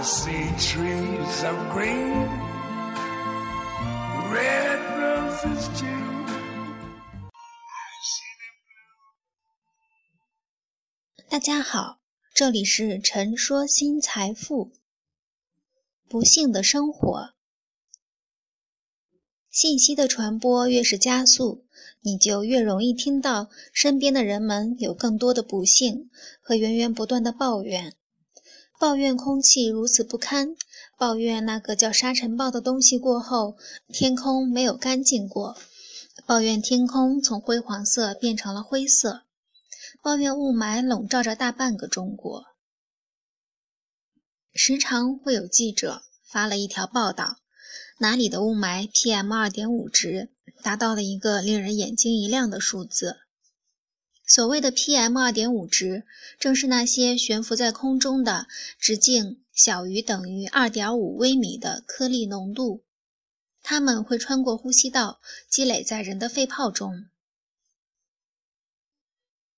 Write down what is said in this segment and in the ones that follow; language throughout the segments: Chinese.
See trees of green, red roses too. 大家好，这里是陈说新财富。不幸的生活，信息的传播越是加速，你就越容易听到身边的人们有更多的不幸和源源不断的抱怨。抱怨空气如此不堪，抱怨那个叫沙尘暴的东西过后，天空没有干净过，抱怨天空从灰黄色变成了灰色，抱怨雾霾笼罩着大半个中国。时常会有记者发了一条报道，哪里的雾霾 PM 二点五值达到了一个令人眼睛一亮的数字。所谓的 PM 二点五值，正是那些悬浮在空中的、直径小于等于二点五微米的颗粒浓度，它们会穿过呼吸道，积累在人的肺泡中。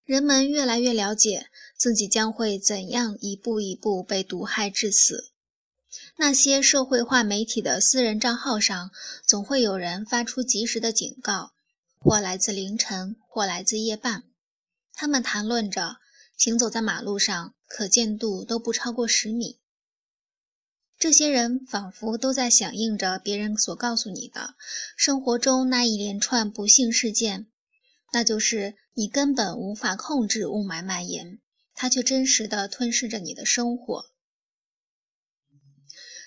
人们越来越了解自己将会怎样一步一步被毒害致死。那些社会化媒体的私人账号上，总会有人发出及时的警告，或来自凌晨，或来自夜半。他们谈论着行走在马路上，可见度都不超过十米。这些人仿佛都在响应着别人所告诉你的生活中那一连串不幸事件。那就是你根本无法控制雾霾蔓延，它却真实地吞噬着你的生活。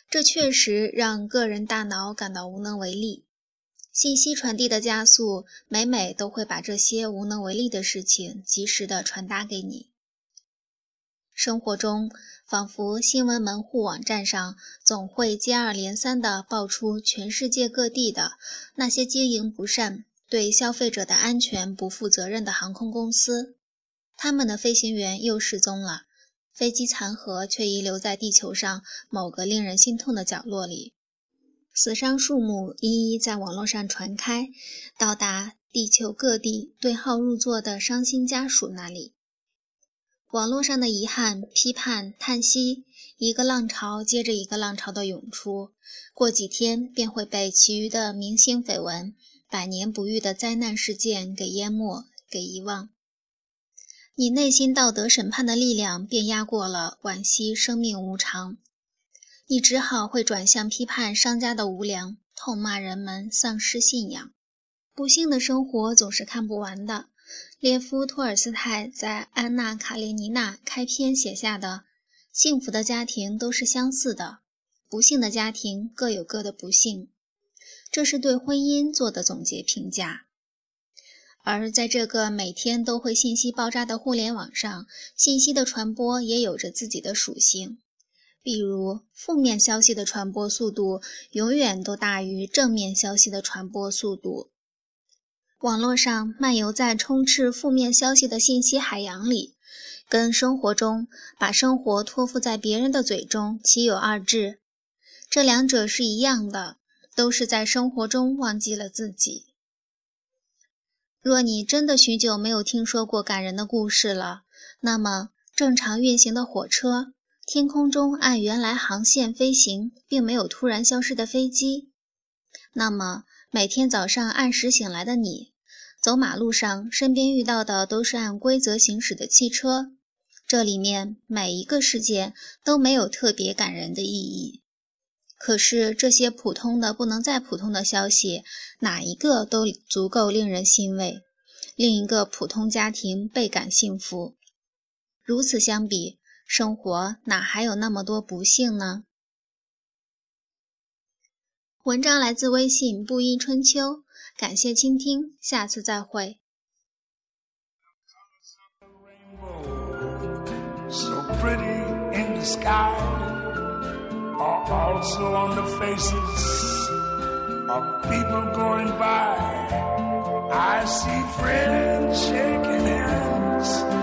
这确实让个人大脑感到无能为力。信息传递的加速，每每都会把这些无能为力的事情及时地传达给你。生活中，仿佛新闻门户网站上总会接二连三地爆出全世界各地的那些经营不善。对消费者的安全不负责任的航空公司，他们的飞行员又失踪了，飞机残骸却遗留在地球上某个令人心痛的角落里，死伤数目一一在网络上传开，到达地球各地对号入座的伤心家属那里。网络上的遗憾、批判、叹息，一个浪潮接着一个浪潮的涌出，过几天便会被其余的明星绯闻。百年不遇的灾难事件给淹没、给遗忘，你内心道德审判的力量便压过了惋惜生命无常，你只好会转向批判商家的无良，痛骂人们丧失信仰。不幸的生活总是看不完的。列夫·托尔斯泰在《安娜·卡列尼娜》开篇写下的：“幸福的家庭都是相似的，不幸的家庭各有各的不幸。”这是对婚姻做的总结评价，而在这个每天都会信息爆炸的互联网上，信息的传播也有着自己的属性。比如，负面消息的传播速度永远都大于正面消息的传播速度。网络上漫游在充斥负面消息的信息海洋里，跟生活中把生活托付在别人的嘴中岂有二致？这两者是一样的。都是在生活中忘记了自己。若你真的许久没有听说过感人的故事了，那么正常运行的火车，天空中按原来航线飞行，并没有突然消失的飞机，那么每天早上按时醒来的你，走马路上身边遇到的都是按规则行驶的汽车，这里面每一个事件都没有特别感人的意义。可是这些普通的不能再普通的消息，哪一个都足够令人欣慰，令一个普通家庭倍感幸福。如此相比，生活哪还有那么多不幸呢？文章来自微信布衣春秋，感谢倾听，下次再会。So pretty in the sky are also on the faces of people going by. I see friends shaking hands,